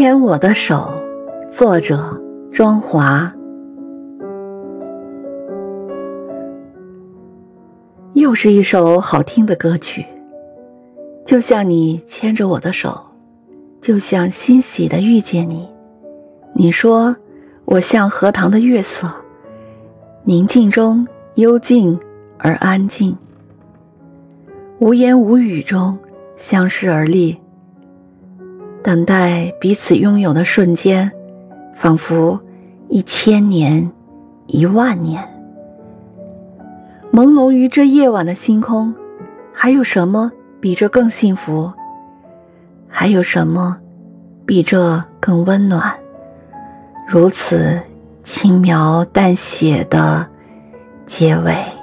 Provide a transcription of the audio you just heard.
牵我的手，作者庄华。又是一首好听的歌曲，就像你牵着我的手，就像欣喜的遇见你。你说我像荷塘的月色，宁静中幽静而安静，无言无语中相视而立。等待彼此拥有的瞬间，仿佛一千年、一万年。朦胧于这夜晚的星空，还有什么比这更幸福？还有什么比这更温暖？如此轻描淡写的结尾。